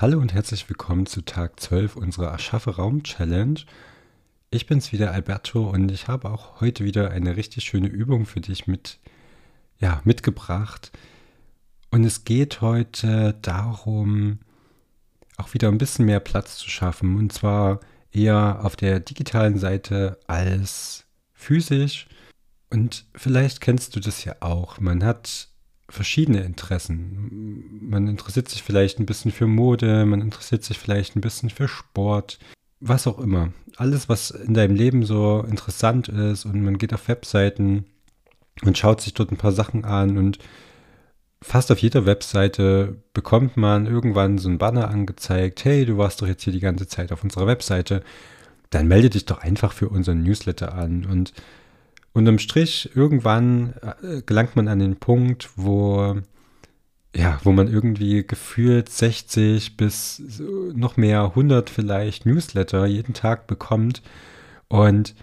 Hallo und herzlich willkommen zu Tag 12 unserer Erschaffe Raum Challenge. Ich bin's wieder Alberto und ich habe auch heute wieder eine richtig schöne Übung für dich mit, ja, mitgebracht. Und es geht heute darum, auch wieder ein bisschen mehr Platz zu schaffen. Und zwar eher auf der digitalen Seite als physisch. Und vielleicht kennst du das ja auch. Man hat verschiedene Interessen. Man interessiert sich vielleicht ein bisschen für Mode, man interessiert sich vielleicht ein bisschen für Sport, was auch immer. Alles, was in deinem Leben so interessant ist und man geht auf Webseiten und schaut sich dort ein paar Sachen an und fast auf jeder Webseite bekommt man irgendwann so ein Banner angezeigt, hey, du warst doch jetzt hier die ganze Zeit auf unserer Webseite, dann melde dich doch einfach für unseren Newsletter an und unterm Strich, irgendwann äh, gelangt man an den Punkt, wo, ja, wo man irgendwie gefühlt 60 bis noch mehr 100 vielleicht Newsletter jeden Tag bekommt. Und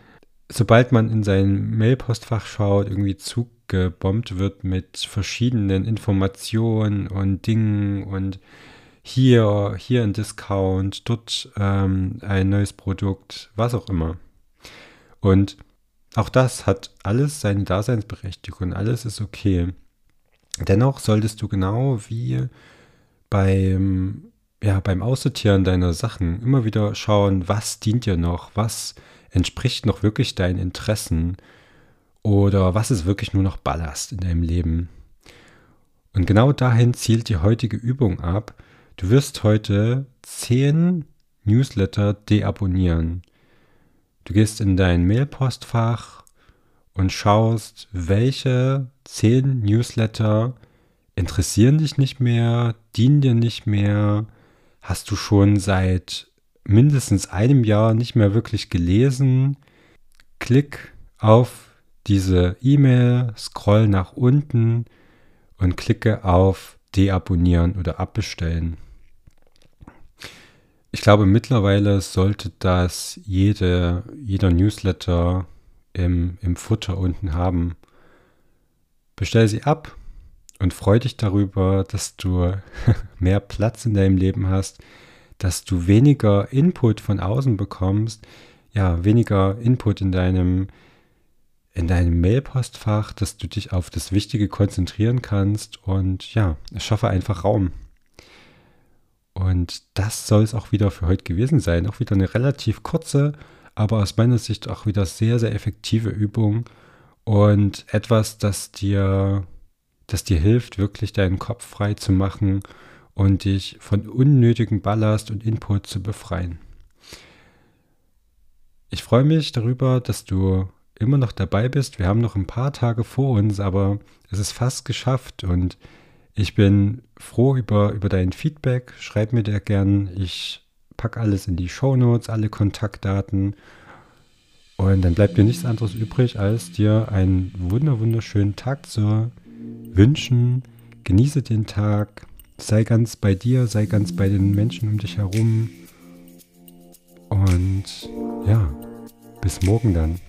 sobald man in sein Mailpostfach schaut, irgendwie zugebombt wird mit verschiedenen Informationen und Dingen und hier, hier ein Discount, dort ähm, ein neues Produkt, was auch immer. Und auch das hat alles seine Daseinsberechtigung, alles ist okay. Dennoch solltest du genau wie beim, ja, beim Aussortieren deiner Sachen immer wieder schauen, was dient dir noch, was entspricht noch wirklich deinen Interessen oder was ist wirklich nur noch Ballast in deinem Leben. Und genau dahin zielt die heutige Übung ab. Du wirst heute zehn Newsletter deabonnieren. Du gehst in dein Mailpostfach und schaust, welche zehn Newsletter interessieren dich nicht mehr, dienen dir nicht mehr, hast du schon seit mindestens einem Jahr nicht mehr wirklich gelesen. Klick auf diese E-Mail, scroll nach unten und klicke auf Deabonnieren oder Abbestellen. Ich glaube, mittlerweile sollte das jede, jeder Newsletter im, im Futter unten haben. Bestell sie ab und freu dich darüber, dass du mehr Platz in deinem Leben hast, dass du weniger Input von außen bekommst, ja, weniger Input in deinem in deinem Mailpostfach, dass du dich auf das Wichtige konzentrieren kannst und ja, schaffe einfach Raum. Und das soll es auch wieder für heute gewesen sein. Auch wieder eine relativ kurze, aber aus meiner Sicht auch wieder sehr, sehr effektive Übung und etwas, das dir, das dir hilft, wirklich deinen Kopf frei zu machen und dich von unnötigen Ballast und Input zu befreien. Ich freue mich darüber, dass du immer noch dabei bist. Wir haben noch ein paar Tage vor uns, aber es ist fast geschafft und ich bin froh über, über dein Feedback. Schreib mir da gern. Ich packe alles in die Show Notes, alle Kontaktdaten. Und dann bleibt dir nichts anderes übrig, als dir einen wunder wunderschönen Tag zu wünschen. Genieße den Tag. Sei ganz bei dir, sei ganz bei den Menschen um dich herum. Und ja, bis morgen dann.